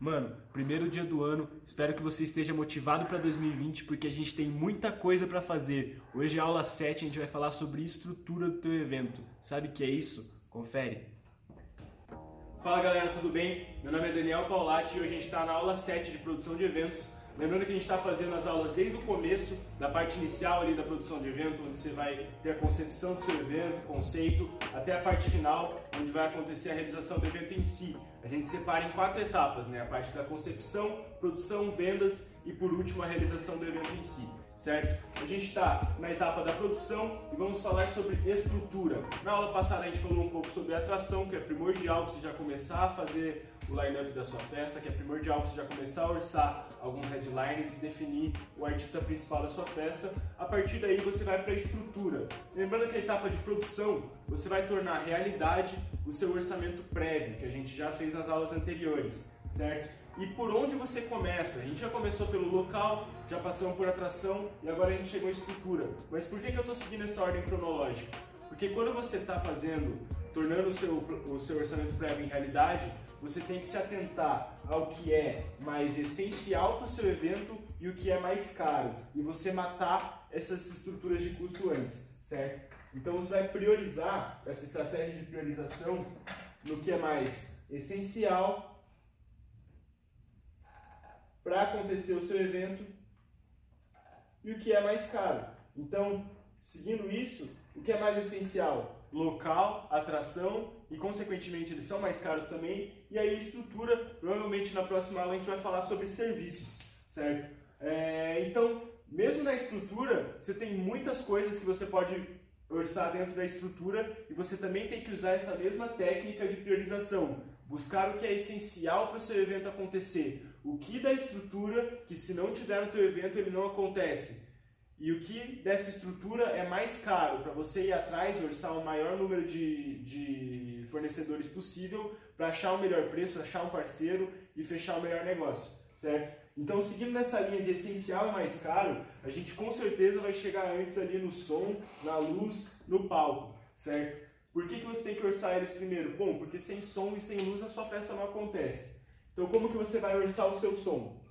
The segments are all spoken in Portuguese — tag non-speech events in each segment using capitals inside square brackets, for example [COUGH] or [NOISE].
Mano, primeiro dia do ano, espero que você esteja motivado para 2020 porque a gente tem muita coisa para fazer. Hoje é aula 7, a gente vai falar sobre estrutura do teu evento. Sabe o que é isso? Confere. Fala galera, tudo bem? Meu nome é Daniel Paulatti e hoje a gente está na aula 7 de produção de eventos. Lembrando que a gente está fazendo as aulas desde o começo, da parte inicial ali da produção de evento, onde você vai ter a concepção do seu evento, conceito, até a parte final, onde vai acontecer a realização do evento em si. A gente separa em quatro etapas, né? A parte da concepção, produção, vendas e por último a realização do evento em si, certo? A gente está na etapa da produção e vamos falar sobre estrutura. Na aula passada a gente falou um pouco sobre atração, que é primordial você já começar a fazer o line-up da sua festa, que é primordial você já começar a orçar alguns headlines e definir o artista principal da sua festa. A partir daí você vai para a estrutura. Lembrando que a etapa de produção você vai tornar realidade o seu orçamento prévio, que a gente já fez nas aulas anteriores, certo? E por onde você começa? A gente já começou pelo local, já passamos por atração e agora a gente chegou à estrutura. Mas por que, que eu estou seguindo essa ordem cronológica? Porque quando você está fazendo, tornando o seu, o seu orçamento prévio em realidade, você tem que se atentar ao que é mais essencial para o seu evento e o que é mais caro. E você matar essas estruturas de custo antes, certo? Então você vai priorizar essa estratégia de priorização no que é mais essencial para acontecer o seu evento e o que é mais caro. Então, seguindo isso, o que é mais essencial? Local, atração e, consequentemente, eles são mais caros também. E aí, estrutura, provavelmente na próxima aula a gente vai falar sobre serviços, certo? É, então, mesmo na estrutura, você tem muitas coisas que você pode orçar dentro da estrutura e você também tem que usar essa mesma técnica de priorização. Buscar o que é essencial para o seu evento acontecer. O que da estrutura, que se não tiver no teu evento, ele não acontece. E o que dessa estrutura é mais caro para você ir atrás orçar o maior número de, de fornecedores possível para achar o melhor preço, achar um parceiro e fechar o melhor negócio, certo? Então, seguindo nessa linha de essencial e mais caro, a gente com certeza vai chegar antes ali no som, na luz, no palco, certo? Por que, que você tem que orçar eles primeiro? Bom, porque sem som e sem luz a sua festa não acontece. Então, como que você vai orçar o seu som?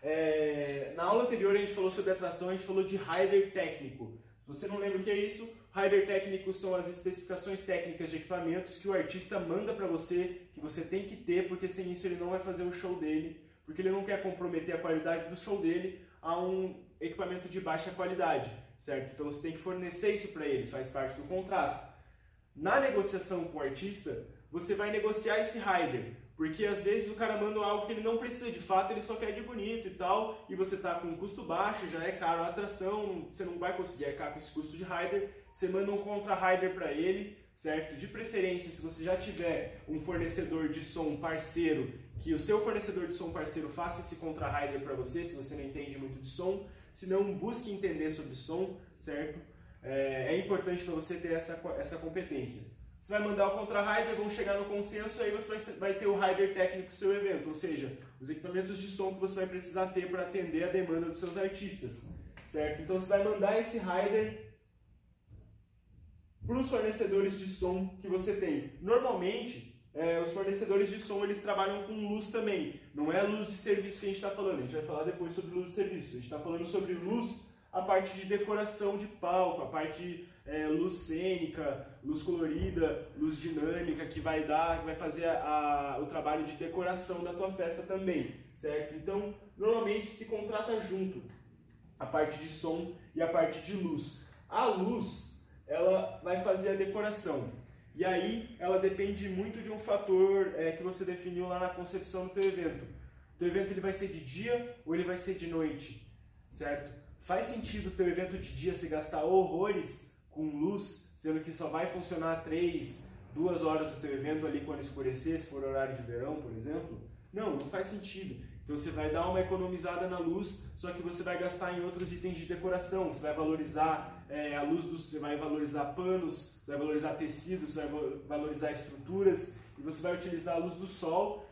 É, na aula anterior a gente falou sobre atração, a gente falou de rider técnico. Se você não lembra o que é isso, rider técnico são as especificações técnicas de equipamentos que o artista manda para você, que você tem que ter, porque sem isso ele não vai fazer o show dele porque ele não quer comprometer a qualidade do show dele a um equipamento de baixa qualidade, certo? Então você tem que fornecer isso para ele, faz parte do contrato. Na negociação com o artista, você vai negociar esse rider, porque às vezes o cara manda algo que ele não precisa, de fato ele só quer de bonito e tal, e você tá com um custo baixo, já é caro a atração, você não vai conseguir arcar com esse custo de rider, você manda um contra rider para ele, certo? De preferência, se você já tiver um fornecedor de som parceiro, que o seu fornecedor de som parceiro faça esse contra-rider para você, se você não entende muito de som. Se não, busque entender sobre som, certo? É, é importante para você ter essa, essa competência. Você vai mandar o contra-rider, vão chegar no consenso, aí você vai, vai ter o rider técnico do seu evento, ou seja, os equipamentos de som que você vai precisar ter para atender a demanda dos seus artistas, certo? Então você vai mandar esse rider para os fornecedores de som que você tem. Normalmente, é, os fornecedores de som eles trabalham com luz também. Não é luz de serviço que a gente está falando. A gente vai falar depois sobre luz de serviço. A gente está falando sobre luz, a parte de decoração de palco, a parte é, luz cênica, luz colorida, luz dinâmica que vai dar, que vai fazer a, a, o trabalho de decoração da tua festa também, certo? Então, normalmente se contrata junto a parte de som e a parte de luz. A luz ela vai fazer a decoração. E aí ela depende muito de um fator é, que você definiu lá na concepção do teu evento. O teu evento ele vai ser de dia ou ele vai ser de noite, certo? Faz sentido o teu evento de dia se gastar horrores com luz, sendo que só vai funcionar três, duas horas do teu evento ali quando escurecer, se for horário de verão, por exemplo? Não, não faz sentido. Então você vai dar uma economizada na luz, só que você vai gastar em outros itens de decoração. Você vai valorizar é, luz, do, você vai valorizar panos, você vai valorizar tecidos, você vai valorizar estruturas e você vai utilizar a luz do sol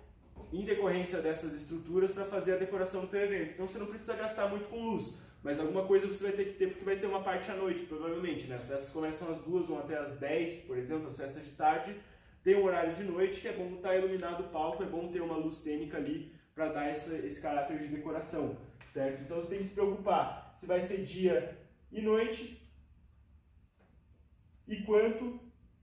em decorrência dessas estruturas para fazer a decoração do teu evento. Então você não precisa gastar muito com luz, mas alguma coisa você vai ter que ter porque vai ter uma parte à noite, provavelmente. Né? As festas começam às duas, vão até às 10, por exemplo, as festas de tarde tem um horário de noite que é bom estar iluminado o palco, é bom ter uma luz cênica ali para dar essa, esse caráter de decoração, certo? Então você tem que se preocupar se vai ser dia e noite e quanto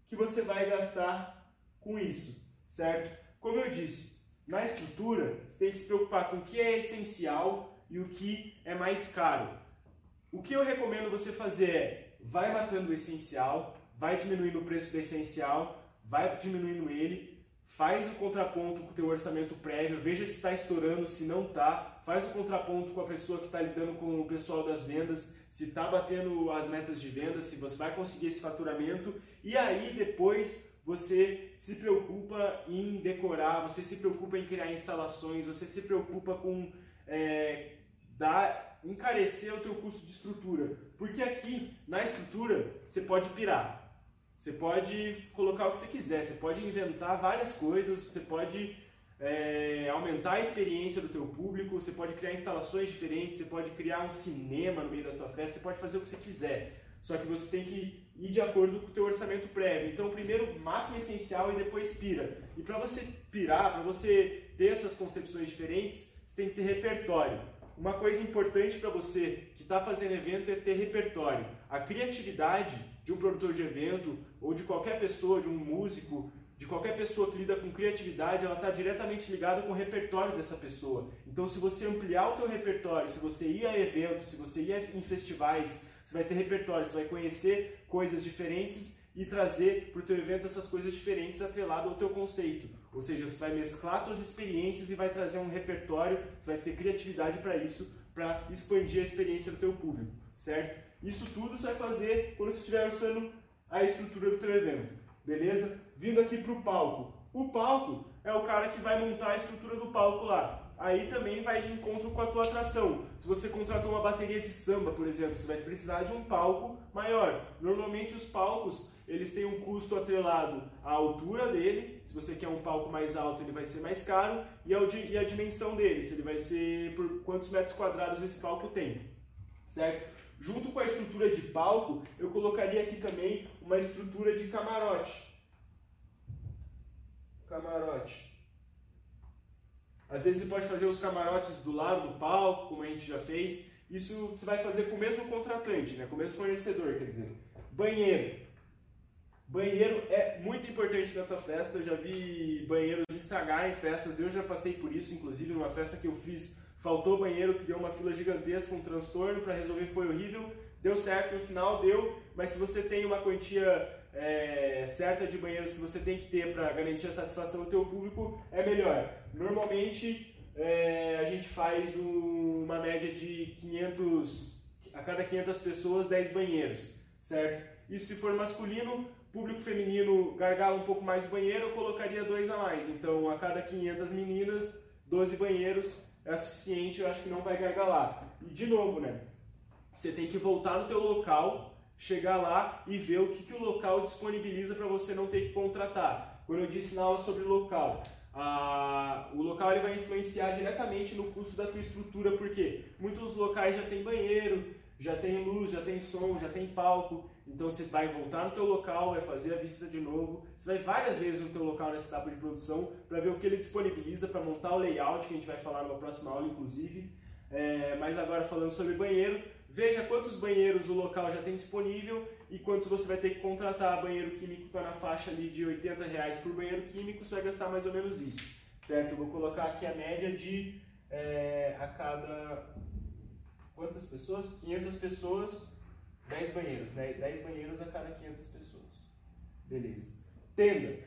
que você vai gastar com isso, certo? Como eu disse, na estrutura você tem que se preocupar com o que é essencial e o que é mais caro. O que eu recomendo você fazer é vai matando o essencial, vai diminuindo o preço do essencial, vai diminuindo ele, faz o contraponto com o teu orçamento prévio, veja se está estourando, se não está, faz o contraponto com a pessoa que está lidando com o pessoal das vendas, se está batendo as metas de venda, se você vai conseguir esse faturamento, e aí depois você se preocupa em decorar, você se preocupa em criar instalações, você se preocupa com é, dar, encarecer o teu custo de estrutura. Porque aqui, na estrutura, você pode pirar. Você pode colocar o que você quiser, você pode inventar várias coisas, você pode é, aumentar a experiência do teu público, você pode criar instalações diferentes, você pode criar um cinema no meio da tua festa, você pode fazer o que você quiser. Só que você tem que ir de acordo com o teu orçamento prévio. Então, primeiro mata o essencial e depois pira. E para você pirar, para você ter essas concepções diferentes, você tem que ter repertório. Uma coisa importante para você que está fazendo evento é ter repertório. A criatividade de um produtor de evento ou de qualquer pessoa, de um músico, de qualquer pessoa que lida com criatividade, ela está diretamente ligada com o repertório dessa pessoa. Então, se você ampliar o teu repertório, se você ir a eventos, se você ir em festivais, você vai ter repertório, você vai conhecer coisas diferentes e trazer para o teu evento essas coisas diferentes atrelado ao teu conceito. Ou seja, você vai mesclar suas experiências e vai trazer um repertório, você vai ter criatividade para isso, para expandir a experiência do teu público, certo? Isso tudo você vai fazer quando você estiver usando a estrutura do teu evento, beleza? Vindo aqui para o palco. O palco é o cara que vai montar a estrutura do palco lá aí também vai de encontro com a tua atração. Se você contratou uma bateria de samba, por exemplo, você vai precisar de um palco maior. Normalmente os palcos, eles têm um custo atrelado à altura dele, se você quer um palco mais alto, ele vai ser mais caro, e a dimensão dele, se ele vai ser por quantos metros quadrados esse palco tem. Certo? Junto com a estrutura de palco, eu colocaria aqui também uma estrutura de camarote. Camarote. Às vezes você pode fazer os camarotes do lado do palco, como a gente já fez. Isso você vai fazer com o mesmo contratante, né? com o mesmo fornecedor, quer dizer. Banheiro. Banheiro é muito importante na tua festa. Eu já vi banheiros estragarem festas. Eu já passei por isso, inclusive numa festa que eu fiz, faltou banheiro, criou uma fila gigantesca, um transtorno para resolver foi horrível. Deu certo no final, deu, mas se você tem uma quantia é, certa de banheiros que você tem que ter para garantir a satisfação do teu público, é melhor. Normalmente é, a gente faz um, uma média de 500, a cada 500 pessoas, 10 banheiros, certo? Isso se for masculino, público feminino gargala um pouco mais o banheiro, eu colocaria dois a mais. Então, a cada 500 meninas, 12 banheiros é suficiente, eu acho que não vai gargalar. E de novo, né? Você tem que voltar no teu local chegar lá e ver o que, que o local disponibiliza para você não ter que contratar. Quando eu disse na aula sobre local, a, o local ele vai influenciar diretamente no custo da tua estrutura, porque muitos locais já tem banheiro, já tem luz, já tem som, já tem palco, então você vai voltar no teu local, vai fazer a visita de novo, você vai várias vezes no teu local nessa etapa de produção para ver o que ele disponibiliza para montar o layout, que a gente vai falar numa próxima aula inclusive, é, mas agora falando sobre banheiro, Veja quantos banheiros o local já tem disponível e quantos você vai ter que contratar. Banheiro químico está na faixa ali de 80 reais por banheiro químico, você vai gastar mais ou menos isso, certo? Eu vou colocar aqui a média de é, a cada quantas pessoas? 500 pessoas, 10 banheiros, né? 10 banheiros a cada 500 pessoas. Beleza. Tenda.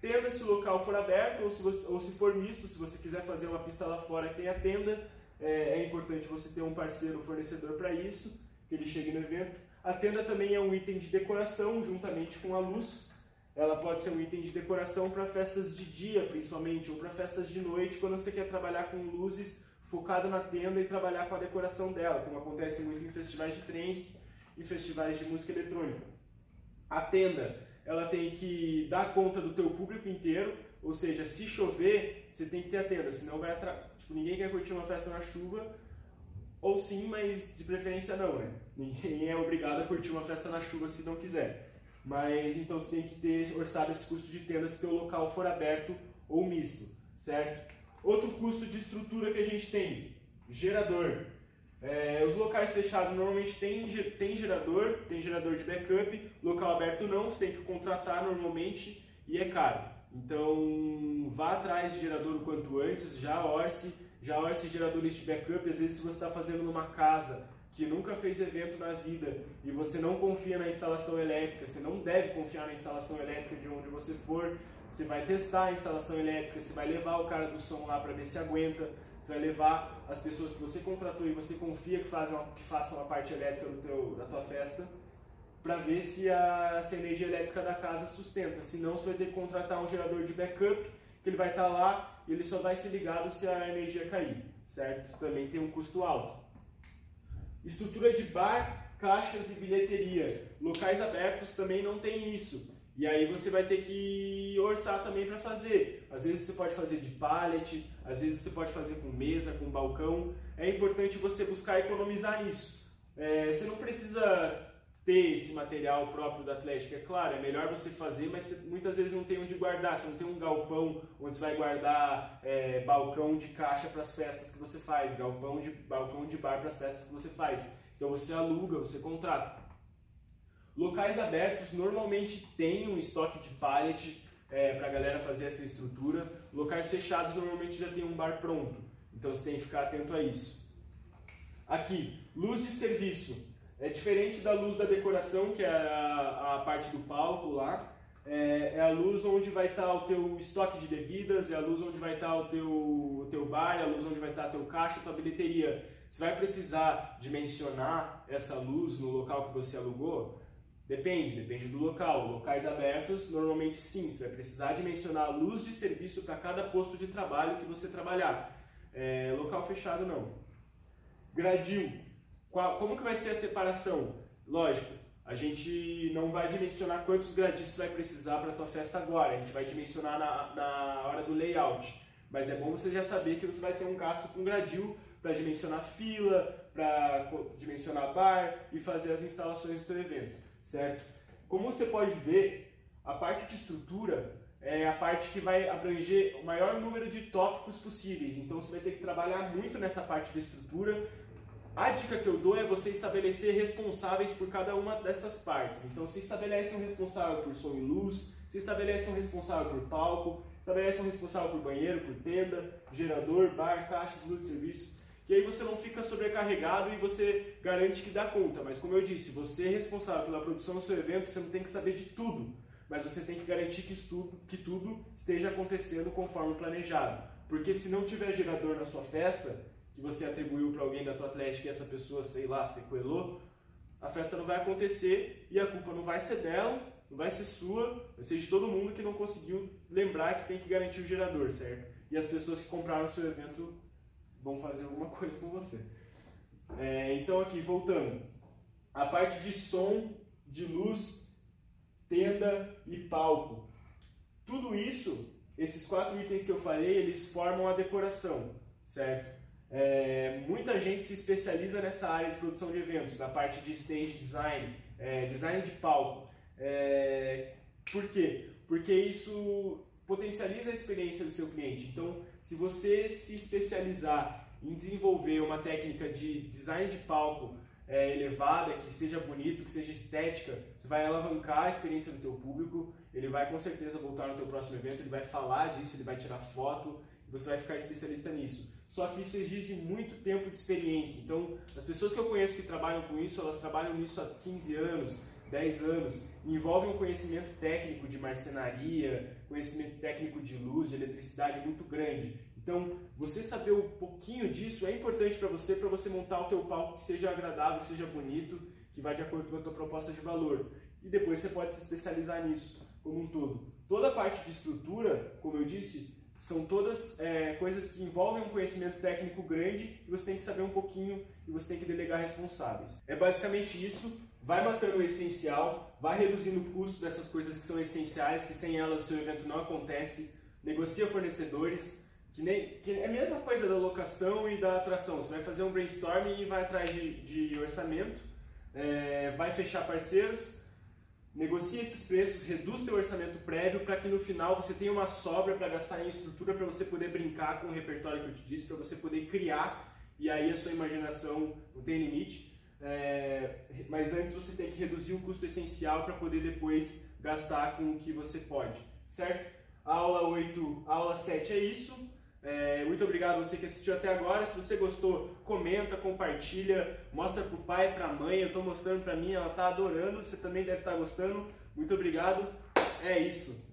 Tenda se o local for aberto ou se, você, ou se for misto, se você quiser fazer uma pista lá fora que tem a tenda, é, é importante você ter um parceiro fornecedor para isso, que ele chegue no evento. A tenda também é um item de decoração, juntamente com a luz. Ela pode ser um item de decoração para festas de dia, principalmente, ou para festas de noite, quando você quer trabalhar com luzes focado na tenda e trabalhar com a decoração dela, como acontece muito em festivais de trance e festivais de música eletrônica. A tenda, ela tem que dar conta do teu público inteiro, ou seja, se chover, você tem que ter a tenda, senão vai atrapalhar. Tipo, ninguém quer curtir uma festa na chuva, ou sim, mas de preferência não, né? Ninguém é obrigado a curtir uma festa na chuva se não quiser. Mas então você tem que ter orçado esse custo de tenda se teu local for aberto ou misto, certo? Outro custo de estrutura que a gente tem, gerador. É, os locais fechados normalmente tem, tem gerador, tem gerador de backup, local aberto não, você tem que contratar normalmente e é caro. Então vá atrás de gerador o quanto antes, já orce, já orce geradores de backup, às vezes se você está fazendo numa casa que nunca fez evento na vida e você não confia na instalação elétrica, você não deve confiar na instalação elétrica de onde você for, você vai testar a instalação elétrica, você vai levar o cara do som lá para ver se aguenta, você vai levar as pessoas que você contratou e você confia que, fazem, que façam a parte elétrica do teu, da tua festa, para ver se a, se a energia elétrica da casa sustenta. Senão você vai ter que contratar um gerador de backup, que ele vai estar tá lá e ele só vai ser ligado se a energia cair, certo? Também tem um custo alto. Estrutura de bar, caixas e bilheteria. Locais abertos também não tem isso. E aí você vai ter que orçar também para fazer. Às vezes você pode fazer de pallet, às vezes você pode fazer com mesa, com balcão. É importante você buscar economizar isso. É, você não precisa ter esse material próprio da Atlética, é claro, é melhor você fazer, mas você, muitas vezes não tem onde guardar, você não tem um galpão onde você vai guardar é, balcão de caixa para as festas que você faz, galpão de, balcão de bar para as festas que você faz. Então você aluga, você contrata. Locais abertos normalmente tem um estoque de pallet é, para a galera fazer essa estrutura. Locais fechados normalmente já tem um bar pronto. Então você tem que ficar atento a isso. Aqui, luz de serviço. É diferente da luz da decoração, que é a, a parte do palco lá. É, é, a luz onde vai estar o teu estoque de bebidas, é a luz onde vai estar o teu, o teu bar, é a luz onde vai estar o teu caixa, a tua bilheteria. Você vai precisar dimensionar essa luz no local que você alugou? Depende, depende do local. Locais abertos, normalmente sim, você vai precisar dimensionar a luz de serviço para cada posto de trabalho que você trabalhar. É, local fechado não. Gradil. Qual, como que vai ser a separação? Lógico, a gente não vai dimensionar quantos gradis você vai precisar para a tua festa agora. A gente vai dimensionar na, na hora do layout. Mas é bom você já saber que você vai ter um gasto com gradil para dimensionar fila, para dimensionar bar e fazer as instalações do teu evento certo? Como você pode ver, a parte de estrutura é a parte que vai abranger o maior número de tópicos possíveis. Então você vai ter que trabalhar muito nessa parte da estrutura. A dica que eu dou é você estabelecer responsáveis por cada uma dessas partes. Então se estabelece um responsável por som e luz, se estabelece um responsável por palco, estabelece um responsável por banheiro, por tenda, gerador, bar, caixa, luz de serviço que aí você não fica sobrecarregado e você garante que dá conta. Mas como eu disse, você é responsável pela produção do seu evento, você não tem que saber de tudo, mas você tem que garantir que tudo, que tudo esteja acontecendo conforme planejado. Porque se não tiver gerador na sua festa, que você atribuiu para alguém da tua atlética e essa pessoa, sei lá, sequelou, a festa não vai acontecer e a culpa não vai ser dela, não vai ser sua, vai ser de todo mundo que não conseguiu lembrar que tem que garantir o gerador, certo? E as pessoas que compraram o seu evento vão fazer alguma [LAUGHS] coisa com você. É, então aqui, voltando. A parte de som, de luz, tenda e palco. Tudo isso, esses quatro itens que eu falei, eles formam a decoração, certo? É, muita gente se especializa nessa área de produção de eventos, na parte de stage design, é, design de palco. É, por quê? Porque isso potencializa a experiência do seu cliente. Então, se você se especializar em desenvolver uma técnica de design de palco é, elevada, que seja bonito, que seja estética, você vai alavancar a experiência do teu público, ele vai com certeza voltar no teu próximo evento, ele vai falar disso, ele vai tirar foto, você vai ficar especialista nisso. Só que isso exige muito tempo de experiência. Então, as pessoas que eu conheço que trabalham com isso, elas trabalham nisso há 15 anos, 10 anos, envolve um conhecimento técnico de marcenaria, conhecimento técnico de luz, de eletricidade muito grande. Então, você saber um pouquinho disso é importante para você, para você montar o teu palco que seja agradável, que seja bonito, que vai de acordo com a tua proposta de valor. E depois você pode se especializar nisso como um todo. Toda a parte de estrutura, como eu disse, são todas é, coisas que envolvem um conhecimento técnico grande e você tem que saber um pouquinho e você tem que delegar responsáveis. É basicamente isso vai matando o essencial, vai reduzindo o custo dessas coisas que são essenciais, que sem elas o seu evento não acontece, negocia fornecedores, que, nem, que é a mesma coisa da locação e da atração. Você vai fazer um brainstorming e vai atrás de, de orçamento, é, vai fechar parceiros, negocie esses preços, reduz teu orçamento prévio para que no final você tenha uma sobra para gastar em estrutura para você poder brincar com o repertório que eu te disse, para você poder criar e aí a sua imaginação não tem limite. É, mas antes você tem que reduzir o custo essencial para poder depois gastar com o que você pode, certo? Aula 8, aula 7 é isso. É, muito obrigado a você que assistiu até agora. Se você gostou, comenta, compartilha, mostra pro pai, pra mãe. Eu estou mostrando pra mim, ela está adorando. Você também deve estar tá gostando. Muito obrigado. É isso.